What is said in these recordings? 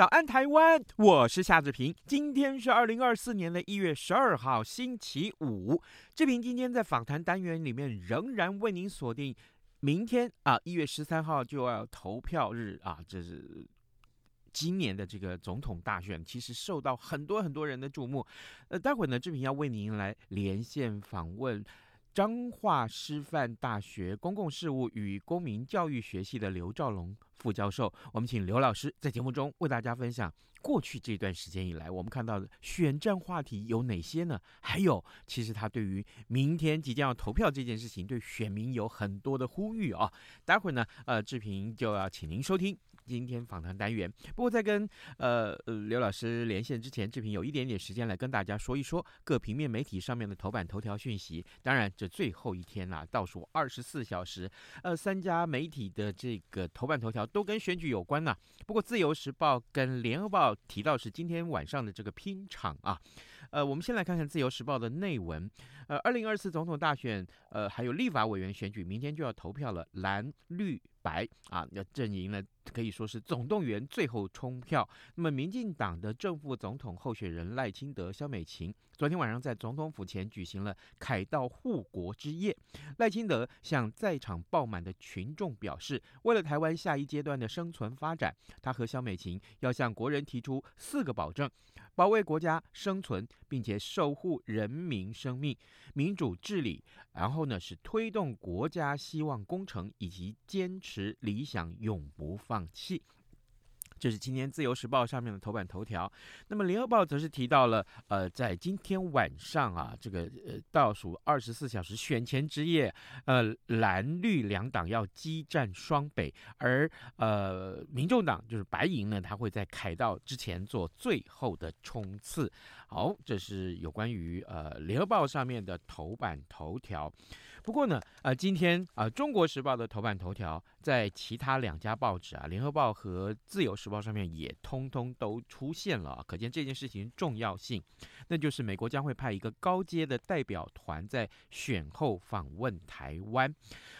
早安台湾，我是夏志平。今天是二零二四年的一月十二号，星期五。志平今天在访谈单元里面仍然为您锁定，明天啊，一月十三号就要投票日啊，这是。今年的这个总统大选，其实受到很多很多人的注目。呃，待会呢，志平要为您来连线访问彰化师范大学公共事务与公民教育学系的刘兆龙副教授。我们请刘老师在节目中为大家分享过去这段时间以来我们看到的选战话题有哪些呢？还有，其实他对于明天即将要投票这件事情，对选民有很多的呼吁啊。待会儿呢，呃，志平就要请您收听。今天访谈单元，不过在跟呃刘老师连线之前，志平有一点点时间来跟大家说一说各平面媒体上面的头版头条讯息。当然，这最后一天啦，倒数二十四小时，呃，三家媒体的这个头版头条都跟选举有关呐。不过，《自由时报》跟《联合报》提到是今天晚上的这个拼场啊。呃，我们先来看看《自由时报》的内文。呃，二零二四总统大选，呃，还有立法委员选举，明天就要投票了，蓝绿白啊，那阵营呢可以说是总动员，最后冲票。那么，民进党的正副总统候选人赖清德、萧美琴，昨天晚上在总统府前举行了凯道护国之夜。赖清德向在场爆满的群众表示，为了台湾下一阶段的生存发展，他和萧美琴要向国人提出四个保证。保卫国家生存，并且守护人民生命、民主治理，然后呢是推动国家希望工程，以及坚持理想永不放弃。这是今天《自由时报》上面的头版头条。那么《联合报》则是提到了，呃，在今天晚上啊，这个呃倒数二十四小时选前之夜，呃，蓝绿两党要激战双北，而呃，民众党就是白银呢，他会在凯道之前做最后的冲刺。好，这是有关于呃《联合报》上面的头版头条。不过呢，呃，今天啊，呃《中国时报》的头版头条在其他两家报纸啊，《联合报》和《自由时报》上面也通通都出现了，可见这件事情重要性。那就是美国将会派一个高阶的代表团在选后访问台湾。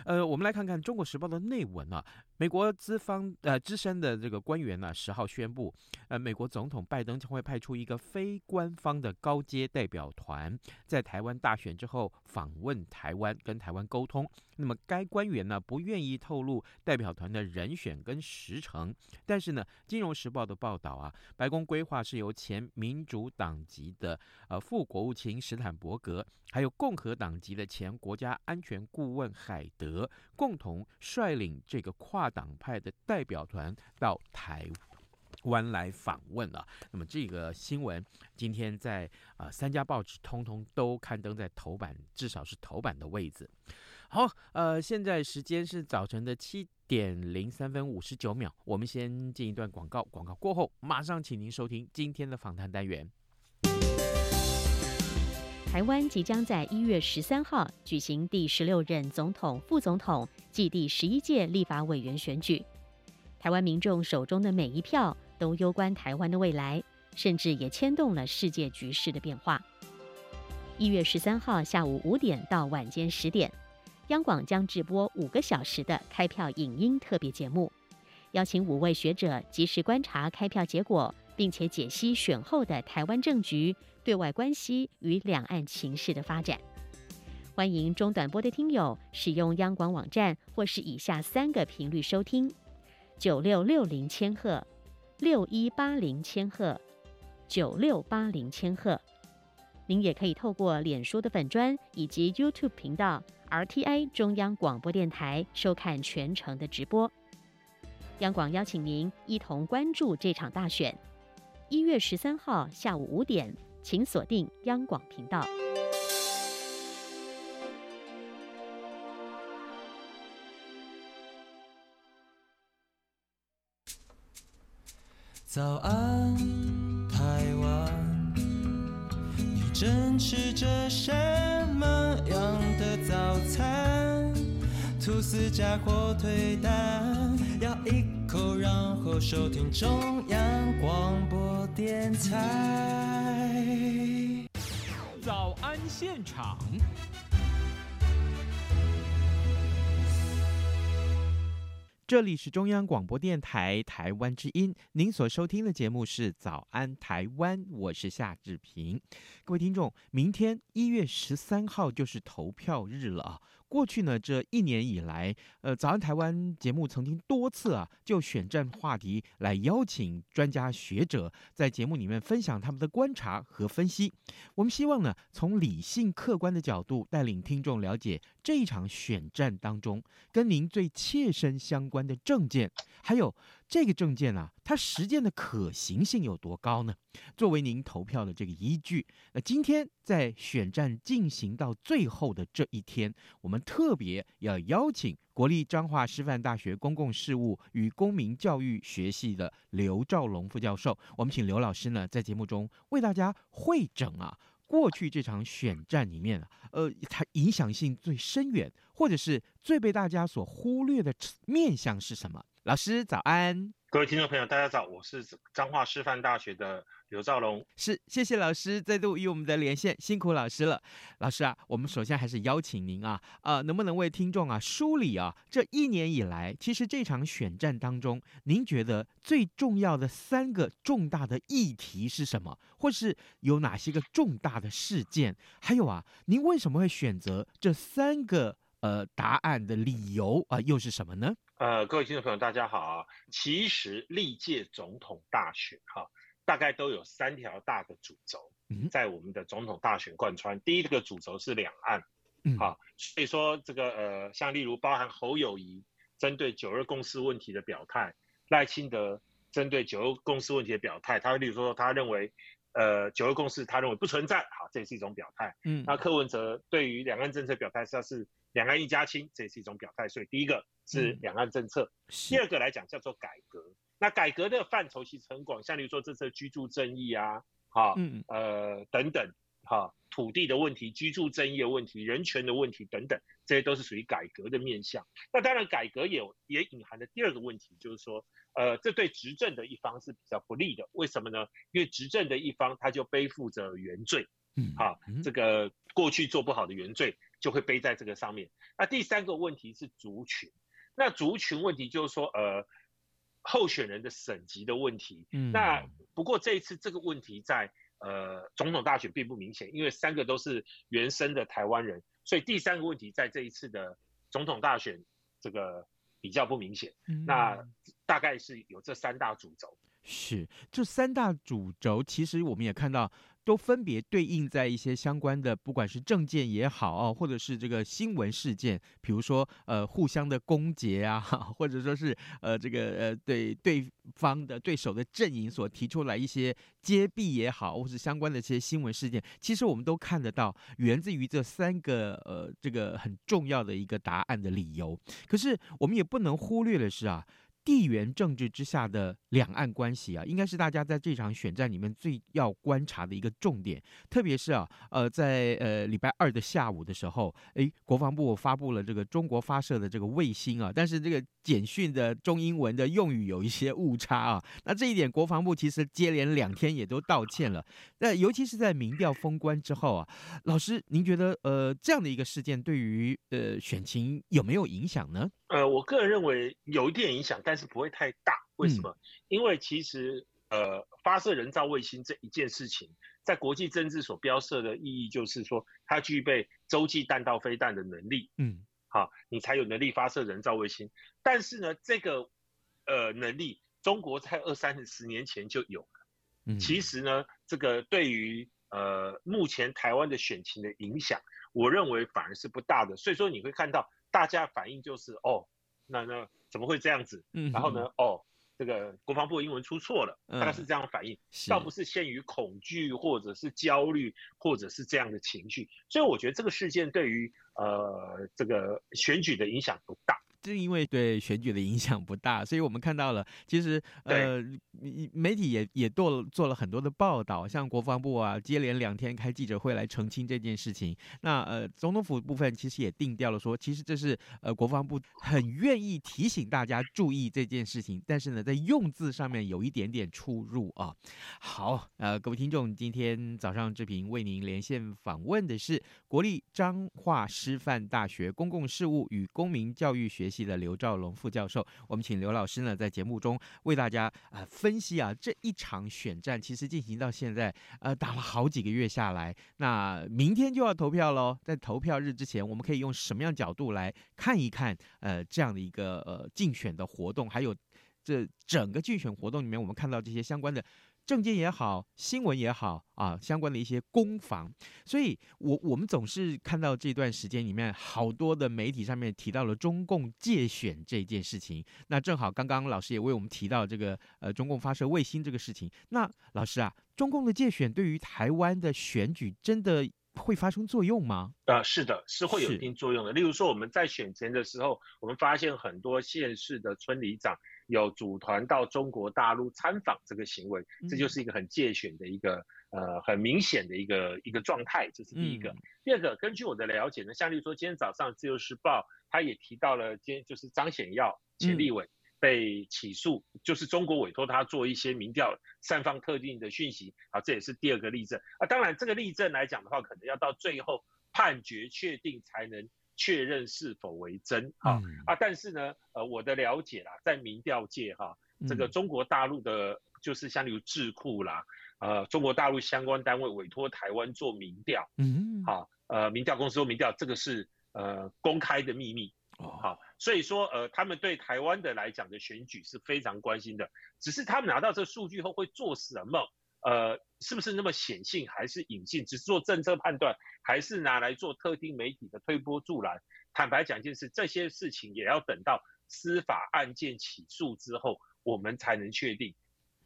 呃，我们来看看《中国时报》的内文啊。美国资方呃资深的这个官员呢，十号宣布，呃，美国总统拜登将会派出一个非官方的高阶代表团，在台湾大选之后访问台湾，跟台湾沟通。那么该官员呢不愿意透露代表团的人选跟时程，但是呢，《金融时报》的报道啊，白宫规划是由前民主党籍的呃副国务卿史坦伯格，还有共和党籍的前国家安全顾问海德共同率领这个跨。党派的代表团到台湾来访问了。那么这个新闻今天在啊、呃、三家报纸通通都刊登在头版，至少是头版的位置。好，呃，现在时间是早晨的七点零三分五十九秒。我们先进一段广告，广告过后马上请您收听今天的访谈单元。台湾即将在一月十三号举行第十六任总统、副总统暨第十一届立法委员选举。台湾民众手中的每一票都攸关台湾的未来，甚至也牵动了世界局势的变化。一月十三号下午五点到晚间十点，央广将直播五个小时的开票影音特别节目，邀请五位学者及时观察开票结果，并且解析选后的台湾政局。对外关系与两岸情势的发展，欢迎中短波的听友使用央广网站或是以下三个频率收听：九六六零千赫、六一八零千赫、九六八零千赫。您也可以透过脸书的粉专以及 YouTube 频道 RTI 中央广播电台收看全程的直播。央广邀请您一同关注这场大选，一月十三号下午五点。请锁定央广频道。早安，台湾，你正吃着什么样的早餐？吐司加火腿蛋，要一。口，然后收听中央广播电台。早安现场。这里是中央广播电台台湾之音，您所收听的节目是《早安台湾》，我是夏志平。各位听众，明天一月十三号就是投票日了啊。过去呢，这一年以来，呃，早安台湾节目曾经多次啊，就选战话题来邀请专家学者在节目里面分享他们的观察和分析。我们希望呢，从理性客观的角度带领听众了解这一场选战当中跟您最切身相关的政见，还有。这个政见啊，它实践的可行性有多高呢？作为您投票的这个依据，那今天在选战进行到最后的这一天，我们特别要邀请国立彰化师范大学公共事务与公民教育学系的刘兆龙副教授，我们请刘老师呢在节目中为大家会诊啊，过去这场选战里面，呃，它影响性最深远，或者是最被大家所忽略的面向是什么？老师早安，各位听众朋友，大家早，我是彰化师范大学的刘兆龙。是，谢谢老师再度与我们的连线，辛苦老师了。老师啊，我们首先还是邀请您啊，呃，能不能为听众啊梳理啊这一年以来，其实这场选战当中，您觉得最重要的三个重大的议题是什么，或是有哪些个重大的事件？还有啊，您为什么会选择这三个呃答案的理由啊，又是什么呢？呃，各位听众朋友，大家好啊！其实历届总统大选哈、啊，大概都有三条大的主轴，在我们的总统大选贯穿。第一个主轴是两岸，好、啊，所以说这个呃，像例如包含侯友谊针对九二共识问题的表态，赖清德针对九二共识问题的表态，他例如说他认为呃九二共识他认为不存在，好，这也是一种表态。嗯，那柯文哲对于两岸政策表态是要是两岸一家亲，这也是一种表态。所以第一个。是两岸政策，嗯、第二个来讲叫做改革。那改革的范畴其实很广，像比如说这次居住正义啊，哈，嗯，呃，等等，哈，土地的问题、居住正义的问题、人权的问题等等，这些都是属于改革的面向。那当然，改革也也隐含的第二个问题，就是说，呃，这对执政的一方是比较不利的。为什么呢？因为执政的一方他就背负着原罪，嗯，哈，这个过去做不好的原罪就会背在这个上面。那第三个问题是族群。那族群问题就是说，呃，候选人的省级的问题。嗯。那不过这一次这个问题在呃总统大选并不明显，因为三个都是原生的台湾人，所以第三个问题在这一次的总统大选这个比较不明显。嗯。那大概是有这三大主轴。是，这三大主轴，其实我们也看到。都分别对应在一些相关的，不管是政见也好啊，或者是这个新闻事件，比如说呃互相的攻訐啊，或者说是呃这个呃对对方的对手的阵营所提出来一些揭弊也好，或是相关的一些新闻事件，其实我们都看得到，源自于这三个呃这个很重要的一个答案的理由。可是我们也不能忽略的是啊。地缘政治之下的两岸关系啊，应该是大家在这场选战里面最要观察的一个重点。特别是啊，呃，在呃礼拜二的下午的时候，诶，国防部发布了这个中国发射的这个卫星啊，但是这个简讯的中英文的用语有一些误差啊。那这一点，国防部其实接连两天也都道歉了。那尤其是在民调封关之后啊，老师，您觉得呃这样的一个事件对于呃选情有没有影响呢？呃，我个人认为有一点影响，但是不会太大。为什么？嗯、因为其实呃，发射人造卫星这一件事情，在国际政治所标示的意义就是说，它具备洲际弹道飞弹的能力。嗯，好，你才有能力发射人造卫星。但是呢，这个呃能力，中国在二三十年前就有了。嗯，其实呢，这个对于呃目前台湾的选情的影响，我认为反而是不大的。所以说你会看到。大家反应就是哦，那那怎么会这样子？嗯，然后呢，哦，这个国防部的英文出错了，大概是这样反应，倒不是限于恐惧或者是焦虑或者是这样的情绪。所以我觉得这个事件对于呃这个选举的影响不大。正因为对选举的影响不大，所以我们看到了，其实呃，媒体也也做了做了很多的报道，像国防部啊，接连两天开记者会来澄清这件事情。那呃，总统府部分其实也定调了说，其实这是呃国防部很愿意提醒大家注意这件事情，但是呢，在用字上面有一点点出入啊。好，呃，各位听众，今天早上志平为您连线访问的是国立彰化师范大学公共事务与公民教育学系的刘兆龙副教授。我们请刘老师呢在节目中为大家啊、分析啊这一场选战，其实进行到现在呃打了好几个月下来，那明天就要投票喽。在投票日之前，我们可以用什么样角度来看一看呃这样的一个呃竞选的活动，还有这整个竞选活动里面，我们看到这些相关的。政见也好，新闻也好啊，相关的一些攻防，所以我我们总是看到这段时间里面，好多的媒体上面提到了中共界选这件事情。那正好刚刚老师也为我们提到这个呃中共发射卫星这个事情。那老师啊，中共的界选对于台湾的选举真的会发生作用吗？呃，是的，是会有一定作用的。例如说我们在选前的时候，我们发现很多县市的村里长。有组团到中国大陆参访这个行为，这就是一个很介选的一个呃很明显的一个一个状态，这是第一个。第二个，根据我的了解呢，像例如说今天早上《自由时报》他也提到了，今天就是张显耀前立委被起诉，就是中国委托他做一些民调，散放特定的讯息啊，这也是第二个例证啊。当然，这个例证来讲的话，可能要到最后判决确定才能。确认是否为真啊、嗯、啊！但是呢，呃，我的了解啦，在民调界哈、啊，这个中国大陆的，就是像例如智库啦，呃，中国大陆相关单位委托台湾做民调，嗯，好，呃，民调公司做民调，这个是呃公开的秘密，好、哦，所以说呃，他们对台湾的来讲的选举是非常关心的，只是他们拿到这个数据后会做什么？呃，是不是那么显性还是隐性？只是做政策判断，还是拿来做特定媒体的推波助澜？坦白讲一件事，这些事情也要等到司法案件起诉之后，我们才能确定。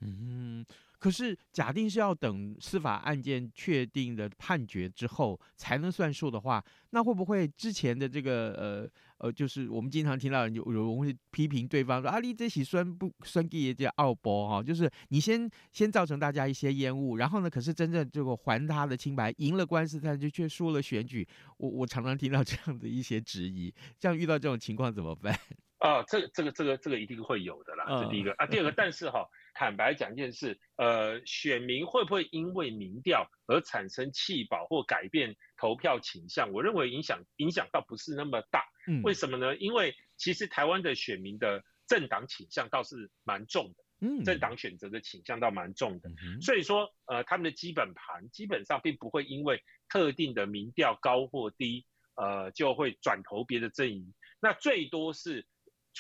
嗯，可是假定是要等司法案件确定的判决之后才能算数的话，那会不会之前的这个呃？呃，就是我们经常听到有有人会批评对方说啊，你这起酸不酸给也叫奥博哈，就是你先先造成大家一些烟雾，然后呢，可是真正这个还他的清白，赢了官司，但就却输了选举。我我常常听到这样的一些质疑，这样遇到这种情况怎么办？啊，这个、这个这个这个一定会有的啦，这第一个啊，第二个，但是哈，坦白讲一件事，呃，选民会不会因为民调而产生弃保或改变投票倾向？我认为影响影响倒不是那么大。嗯，为什么呢？因为其实台湾的选民的政党倾向倒是蛮重的，嗯，政党选择的倾向倒蛮重的，所以说，呃，他们的基本盘基本上并不会因为特定的民调高或低，呃，就会转投别的阵营，那最多是。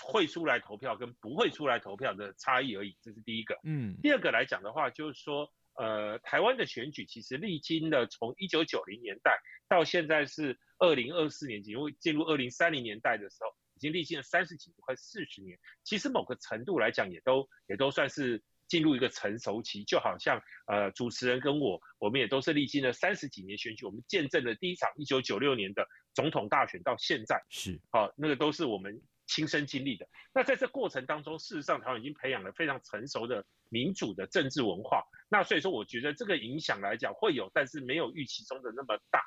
会出来投票跟不会出来投票的差异而已，这是第一个。嗯，第二个来讲的话，就是说，呃，台湾的选举其实历经了从一九九零年代到现在是二零二四年，因为进入二零三零年代的时候，已经历经了三十几年，快四十年。其实某个程度来讲，也都也都算是进入一个成熟期。就好像呃，主持人跟我，我们也都是历经了三十几年选举，我们见证了第一场一九九六年的总统大选到现在，是，好、呃，那个都是我们。亲身经历的，那在这过程当中，事实上台湾已经培养了非常成熟的民主的政治文化。那所以说，我觉得这个影响来讲会有，但是没有预期中的那么大。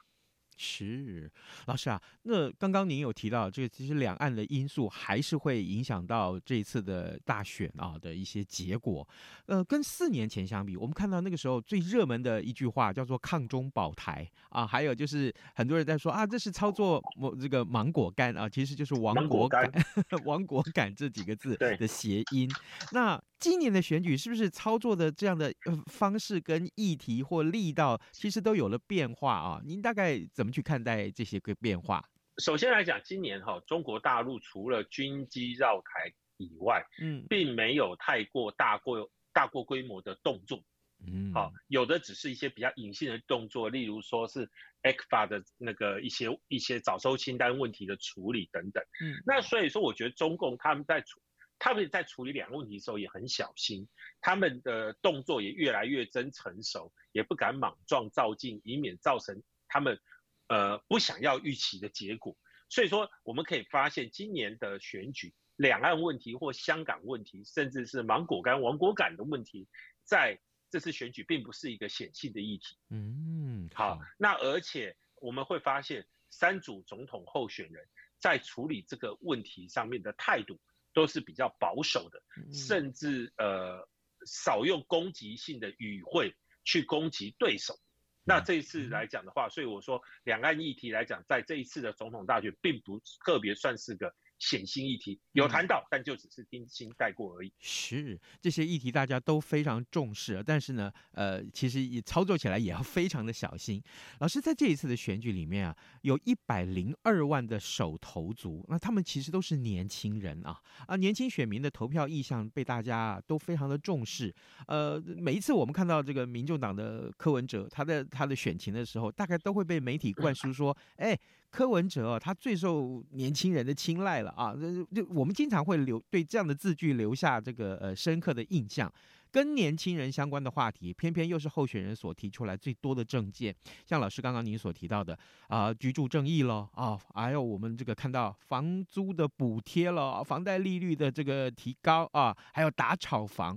是，老师啊，那刚刚您有提到这个，其实两岸的因素还是会影响到这一次的大选啊的一些结果。呃，跟四年前相比，我们看到那个时候最热门的一句话叫做“抗中保台”啊，还有就是很多人在说啊，这是操作某这个芒果干啊，其实就是亡国感，亡国感这几个字的谐音。那今年的选举是不是操作的这样的方式跟议题或力道，其实都有了变化啊？您大概怎么去看待这些个变化？首先来讲，今年哈，中国大陆除了军机绕台以外，嗯，并没有太过大过大过规模的动作，嗯，好，有的只是一些比较隐性的动作，例如说是 ECFA 的那个一些一些早收清单问题的处理等等，嗯，那所以说，我觉得中共他们在处他们在处理两个问题的时候也很小心，他们的动作也越来越真成熟，也不敢莽撞造进，以免造成他们呃不想要预期的结果。所以说我们可以发现，今年的选举，两岸问题或香港问题，甚至是芒果干、王国感的问题，在这次选举并不是一个显性的议题。嗯，好，那而且我们会发现，三组总统候选人在处理这个问题上面的态度都是比较保守的，甚至呃少用攻击性的语汇去攻击对手。那这一次来讲的话，所以我说两岸议题来讲，在这一次的总统大选，并不特别算是个。显性议题有谈到，但就只是轻轻带过而已。是这些议题大家都非常重视，但是呢，呃，其实也操作起来也要非常的小心。老师在这一次的选举里面啊，有一百零二万的手投族，那他们其实都是年轻人啊啊，年轻选民的投票意向被大家都非常的重视。呃，每一次我们看到这个民众党的柯文哲他的他的选情的时候，大概都会被媒体灌输说，哎。柯文哲，他最受年轻人的青睐了啊！就我们经常会留对这样的字句留下这个呃深刻的印象。跟年轻人相关的话题，偏偏又是候选人所提出来最多的政见。像老师刚刚您所提到的啊、居住正义了啊，还有我们这个看到房租的补贴了，房贷利率的这个提高啊，还有打炒房，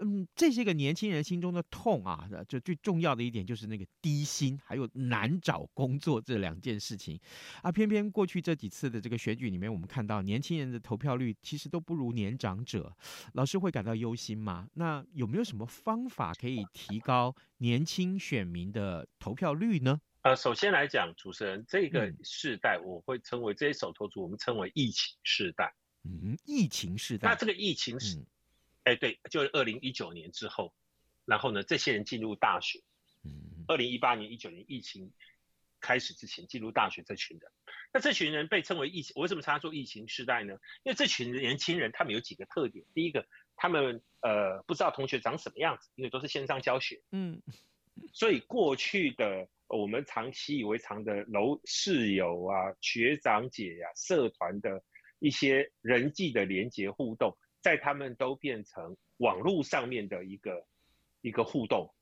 嗯，这些个年轻人心中的痛啊，就最重要的一点就是那个低薪，还有难找工作这两件事情啊。偏偏过去这几次的这个选举里面，我们看到年轻人的投票率其实都不如年长者，老师会感到忧心吗？那有没有什么方法可以提高年轻选民的投票率呢？呃，首先来讲，主持人这个世代，我会称为这些手头族，我们称为疫情世代。嗯，疫情世代。那这个疫情是，哎、嗯，对，就是二零一九年之后，然后呢，这些人进入大学。嗯，二零一八年、一九年疫情开始之前进入大学这群人，那这群人被称为疫情，我为什么称他做疫情世代呢？因为这群年轻人他们有几个特点，第一个。他们呃不知道同学长什么样子，因为都是线上教学，嗯，所以过去的我们常习以为常的楼室友啊、学长姐呀、啊、社团的一些人际的连接互动，在他们都变成网络上面的一个一个互动，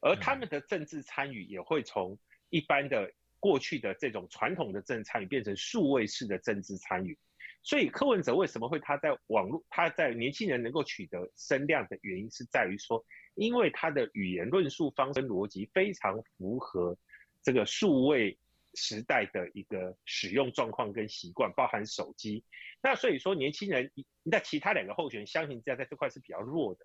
而他们的政治参与也会从一般的过去的这种传统的政治参与变成数位式的政治参与。所以柯文哲为什么会他在网络他在年轻人能够取得声量的原因是在于说，因为他的语言论述方式逻辑非常符合这个数位时代的一个使用状况跟习惯，包含手机。那所以说年轻人那其他两个候选人相形之下在这块是比较弱的，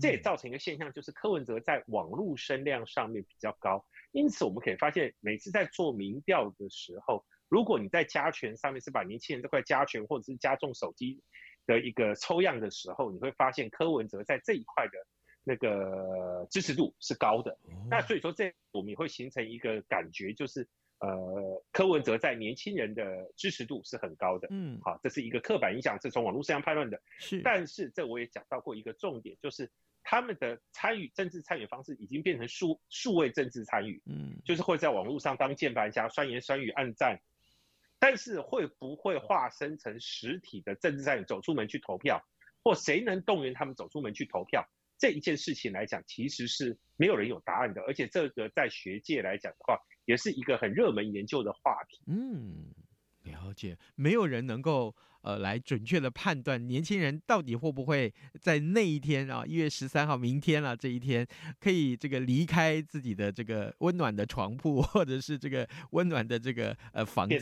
这也造成一个现象，就是柯文哲在网络声量上面比较高。因此我们可以发现，每次在做民调的时候。如果你在加权上面是把年轻人这块加权或者是加重手机的一个抽样的时候，你会发现柯文哲在这一块的那个支持度是高的。那所以说这我们也会形成一个感觉，就是呃柯文哲在年轻人的支持度是很高的。嗯，好，这是一个刻板印象，是从网络声量判断的。是，但是这我也讲到过一个重点，就是他们的参与政治参与方式已经变成数数位政治参与。嗯，就是会在网络上当键盘侠，酸言酸语，暗赞。但是会不会化身成实体的政治参与，走出门去投票，或谁能动员他们走出门去投票？这一件事情来讲，其实是没有人有答案的。而且这个在学界来讲的话，也是一个很热门研究的话题。嗯，了解，没有人能够。呃，来准确的判断年轻人到底会不会在那一天啊，一月十三号，明天啊，这一天可以这个离开自己的这个温暖的床铺，或者是这个温暖的这个呃房间，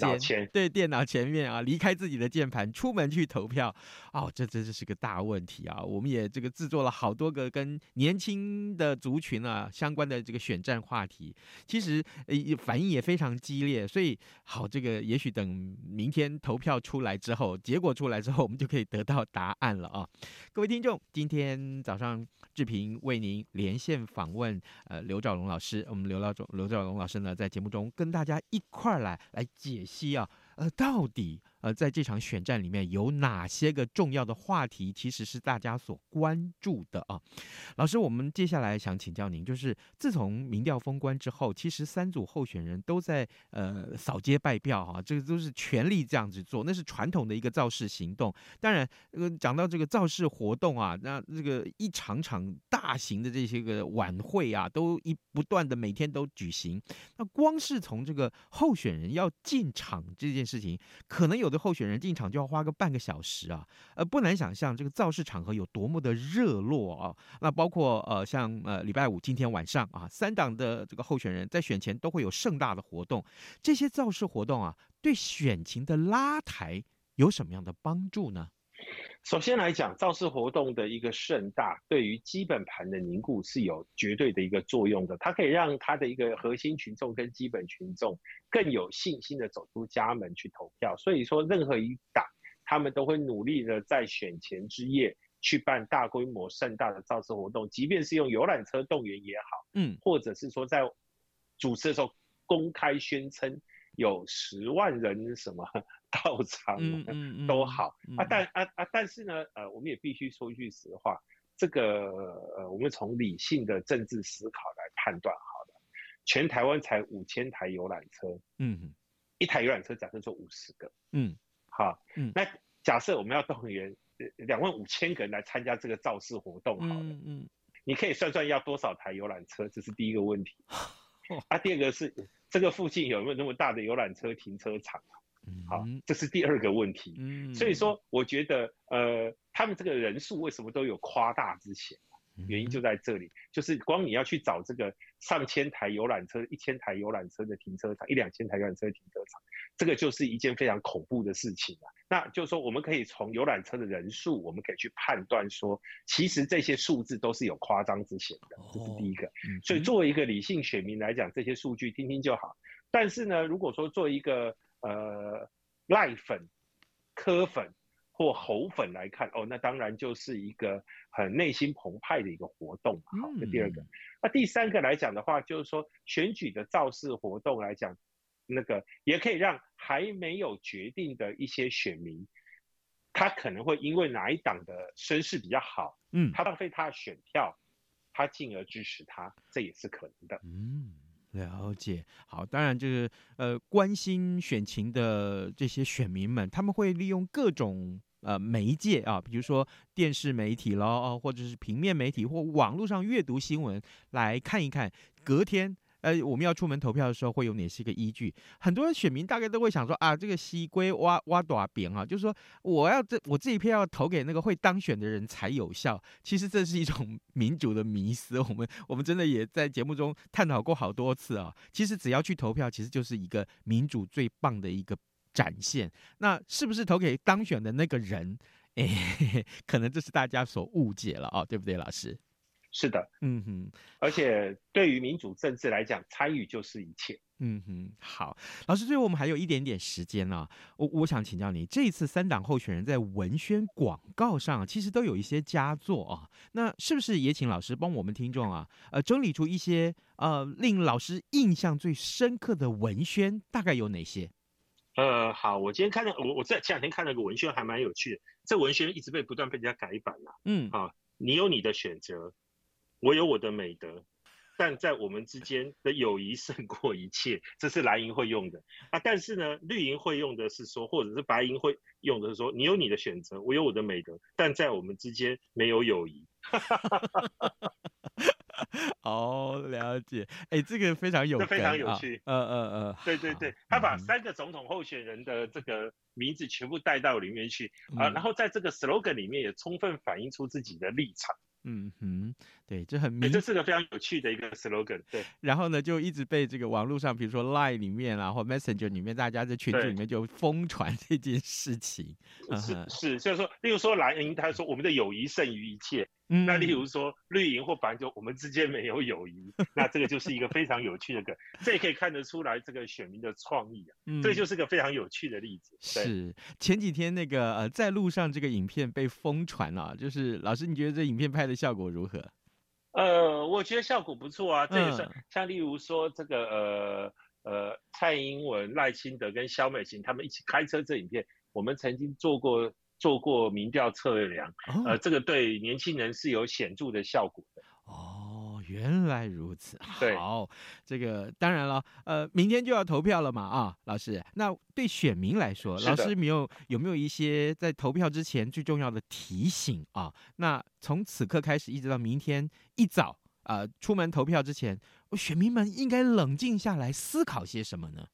对，电脑前面啊，离开自己的键盘，出门去投票。哦，这这这是个大问题啊！我们也这个制作了好多个跟年轻的族群啊相关的这个选战话题，其实呃反应也非常激烈。所以好，这个也许等明天投票出来之后。结果出来之后，我们就可以得到答案了啊！各位听众，今天早上志平为您连线访问呃刘兆龙老师，我们刘老总刘兆龙老师呢在节目中跟大家一块儿来来解析啊，呃到底呃，在这场选战里面有哪些个重要的话题，其实是大家所关注的啊？老师，我们接下来想请教您，就是自从民调封关之后，其实三组候选人都在呃扫街拜票、啊，这个都是全力这样子做，那是传统的一个造势行动。当然，呃，讲到这个造势活动啊，那这个一场场大型的这些个晚会啊，都一不断的每天都举行。那光是从这个候选人要进场这件事情，可能有的候选人进场就要花个半个小时啊，呃，不难想象这个造势场合有多么的热络啊。那包括呃，像呃礼拜五今天晚上啊，三党的这个候选人在选前都会有盛大的活动，这些造势活动啊，对选情的拉抬有什么样的帮助呢？首先来讲，造势活动的一个盛大，对于基本盘的凝固是有绝对的一个作用的。它可以让它的一个核心群众跟基本群众更有信心的走出家门去投票。所以说，任何一党他们都会努力的在选前之夜去办大规模盛大的造势活动，即便是用游览车动员也好，嗯，或者是说在主持的时候公开宣称有十万人什么。到场都好、嗯嗯嗯、啊，但啊啊，但是呢，呃，我们也必须说一句实话，这个呃，我们从理性的政治思考来判断好了，全台湾才五千台游览车，嗯，一台游览车假设说五十个，嗯，好，嗯，那假设我们要动员两万五千个人来参加这个造势活动好了，嗯嗯，你可以算算要多少台游览车，这是第一个问题，啊，第二个是这个附近有没有那么大的游览车停车场？好，这是第二个问题。嗯，所以说，我觉得，呃，他们这个人数为什么都有夸大之嫌？原因就在这里，就是光你要去找这个上千台游览车、一千台游览车的停车场，一两千台游览车的停车场，这个就是一件非常恐怖的事情啊。那就是说，我们可以从游览车的人数，我们可以去判断说，其实这些数字都是有夸张之嫌的。这是第一个。所以作为一个理性选民来讲，这些数据听听就好。但是呢，如果说做一个呃，赖粉、柯粉或侯粉来看，哦，那当然就是一个很内心澎湃的一个活动。好，这第二个。那第三个来讲的话，就是说选举的造势活动来讲，那个也可以让还没有决定的一些选民，他可能会因为哪一党的声势比较好，嗯，他浪费他的选票，他进而支持他，这也是可能的。嗯。了解，好，当然就是呃，关心选情的这些选民们，他们会利用各种呃媒介啊，比如说电视媒体咯，或者是平面媒体或网络上阅读新闻来看一看，隔天。呃，我们要出门投票的时候会有哪些个依据？很多选民大概都会想说啊，这个西归挖挖大饼啊，就是说我要这我这一票要投给那个会当选的人才有效。其实这是一种 民主的迷思。我们我们真的也在节目中探讨过好多次啊。其实只要去投票，其实就是一个民主最棒的一个展现。那是不是投给当选的那个人？哎，可能这是大家所误解了啊，对不对，老师？是的，嗯哼，而且对于民主政治来讲，参与就是一切。嗯哼，好，老师，最后我们还有一点点时间呢、啊，我我想请教你，这一次三党候选人在文宣广告上其实都有一些佳作啊，那是不是也请老师帮我们听众啊，呃，整理出一些呃令老师印象最深刻的文宣，大概有哪些？呃，好，我今天看到我我在前两天看了个文宣，还蛮有趣的，这文宣一直被不断被人家改版了、啊。嗯，啊，你有你的选择。我有我的美德，但在我们之间的友谊胜过一切，这是蓝营会用的啊。但是呢，绿营会用的是说，或者是白营会用的是说，你有你的选择，我有我的美德，但在我们之间没有友谊。哦，了解。哎、欸，这个非常有，这非常有趣。嗯嗯嗯，对对对，他把三个总统候选人的这个名字全部带到里面去啊，然后在这个 slogan 里面也充分反映出自己的立场。嗯哼，对，这很明，这是个非常有趣的一个 slogan。对，然后呢，就一直被这个网络上，比如说 Line 里面啊，或 Messenger 里面，大家在群组里面就疯传 这件事情。是是，所以说，例如说蓝银，他说我们的友谊胜于一切。嗯，那例如说绿营或白就我们之间没有友谊，那这个就是一个非常有趣的梗，这也可以看得出来这个选民的创意啊，嗯，这就是个非常有趣的例子。是前几天那个呃在路上这个影片被疯传啊，就是老师你觉得这影片拍的效果如何？呃，我觉得效果不错啊，这也算像例如说这个呃呃蔡英文、赖清德跟萧美琴他们一起开车这影片。我们曾经做过做过民调测量，哦、呃，这个对年轻人是有显著的效果的。哦，原来如此。对好，这个当然了，呃，明天就要投票了嘛，啊，老师，那对选民来说，老师没有有没有一些在投票之前最重要的提醒啊？那从此刻开始一直到明天一早啊、呃，出门投票之前，选民们应该冷静下来思考些什么呢？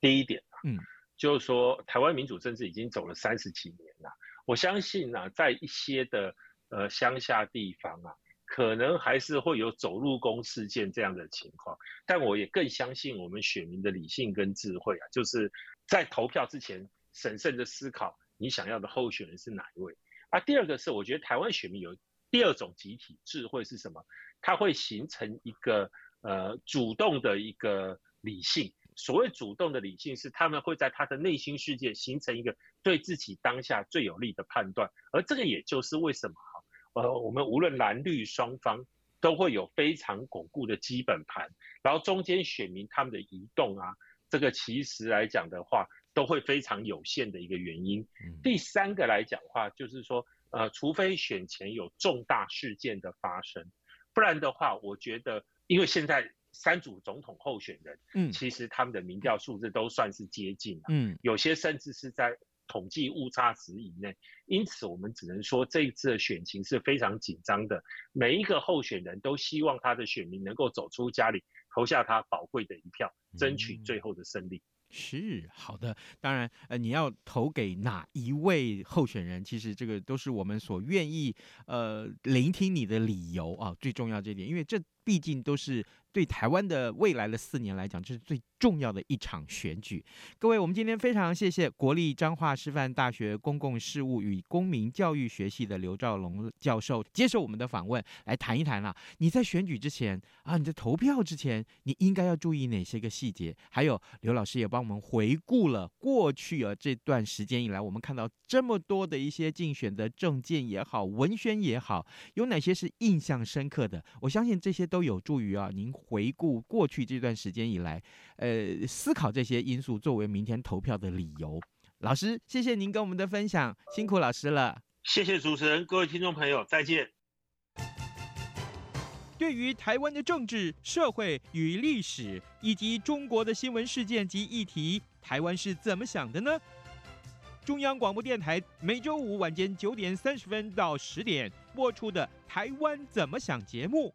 第一点，嗯，就是说台湾民主政治已经走了三十几年了，我相信呢、在一些的呃乡下地方啊，可能还是会有走路工事件这样的情况，但我也更相信我们选民的理性跟智慧啊，就是在投票之前审慎的思考你想要的候选人是哪一位。啊，第二个是我觉得台湾选民有第二种集体智慧是什么？它会形成一个呃主动的一个理性。所谓主动的理性是，他们会在他的内心世界形成一个对自己当下最有利的判断，而这个也就是为什么哈，呃，我们无论蓝绿双方都会有非常巩固的基本盘，然后中间选民他们的移动啊，这个其实来讲的话，都会非常有限的一个原因。第三个来讲的话，就是说，呃，除非选前有重大事件的发生，不然的话，我觉得，因为现在。三组总统候选人，嗯，其实他们的民调数字都算是接近，嗯，有些甚至是在统计误差值以内，因此我们只能说这一次的选情是非常紧张的，每一个候选人都希望他的选民能够走出家里，投下他宝贵的一票，争取最后的胜利。是好的，当然，呃，你要投给哪一位候选人，其实这个都是我们所愿意，呃，聆听你的理由啊，最重要这一点，因为这毕竟都是。对台湾的未来的四年来讲，这是最重要的一场选举。各位，我们今天非常谢谢国立彰化师范大学公共事务与公民教育学系的刘兆龙教授接受我们的访问，来谈一谈啦。你在选举之前啊，你在投票之前，你应该要注意哪些个细节？还有刘老师也帮我们回顾了过去啊这段时间以来，我们看到这么多的一些竞选的政见也好，文宣也好，有哪些是印象深刻的？我相信这些都有助于啊您。回顾过去这段时间以来，呃，思考这些因素作为明天投票的理由。老师，谢谢您跟我们的分享，辛苦老师了。谢谢主持人，各位听众朋友，再见。对于台湾的政治、社会与历史，以及中国的新闻事件及议题，台湾是怎么想的呢？中央广播电台每周五晚间九点三十分到十点播出的《台湾怎么想》节目。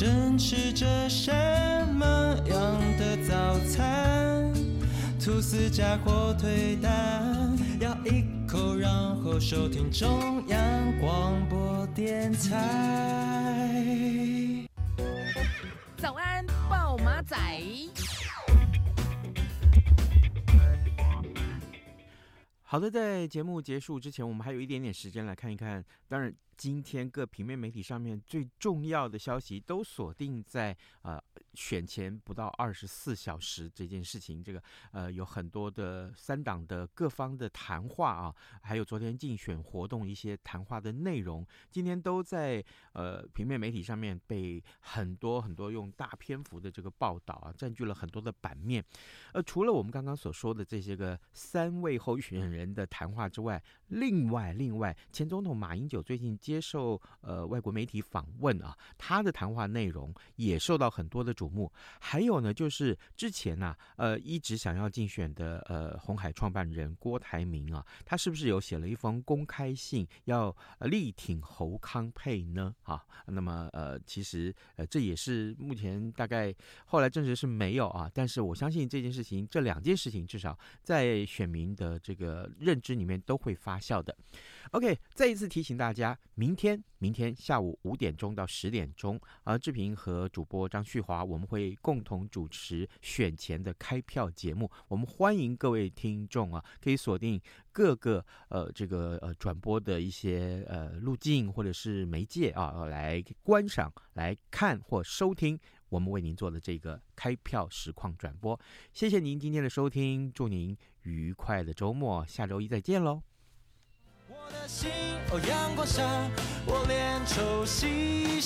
正吃着什么样的早餐？吐司加火腿蛋，咬一口，然后收听中央广播电台。早安，报马仔。好的，在节目结束之前，我们还有一点点时间来看一看。当然。今天各平面媒体上面最重要的消息都锁定在呃选前不到二十四小时这件事情，这个呃有很多的三党的各方的谈话啊，还有昨天竞选活动一些谈话的内容，今天都在呃平面媒体上面被很多很多用大篇幅的这个报道啊占据了很多的版面。呃，除了我们刚刚所说的这些个三位候选人的谈话之外，另外另外前总统马英九最近。接受呃外国媒体访问啊，他的谈话内容也受到很多的瞩目。还有呢，就是之前呐、啊，呃，一直想要竞选的呃红海创办人郭台铭啊，他是不是有写了一封公开信要力挺侯康佩呢？啊，那么呃，其实呃这也是目前大概后来证实是没有啊，但是我相信这件事情，这两件事情至少在选民的这个认知里面都会发酵的。OK，再一次提醒大家。明天，明天下午五点钟到十点钟，啊，志平和主播张旭华，我们会共同主持选前的开票节目。我们欢迎各位听众啊，可以锁定各个呃这个呃转播的一些呃路径或者是媒介啊，来观赏、来看或收听我们为您做的这个开票实况转播。谢谢您今天的收听，祝您愉快的周末，下周一再见喽。的心哦，阳光下，我连抽息。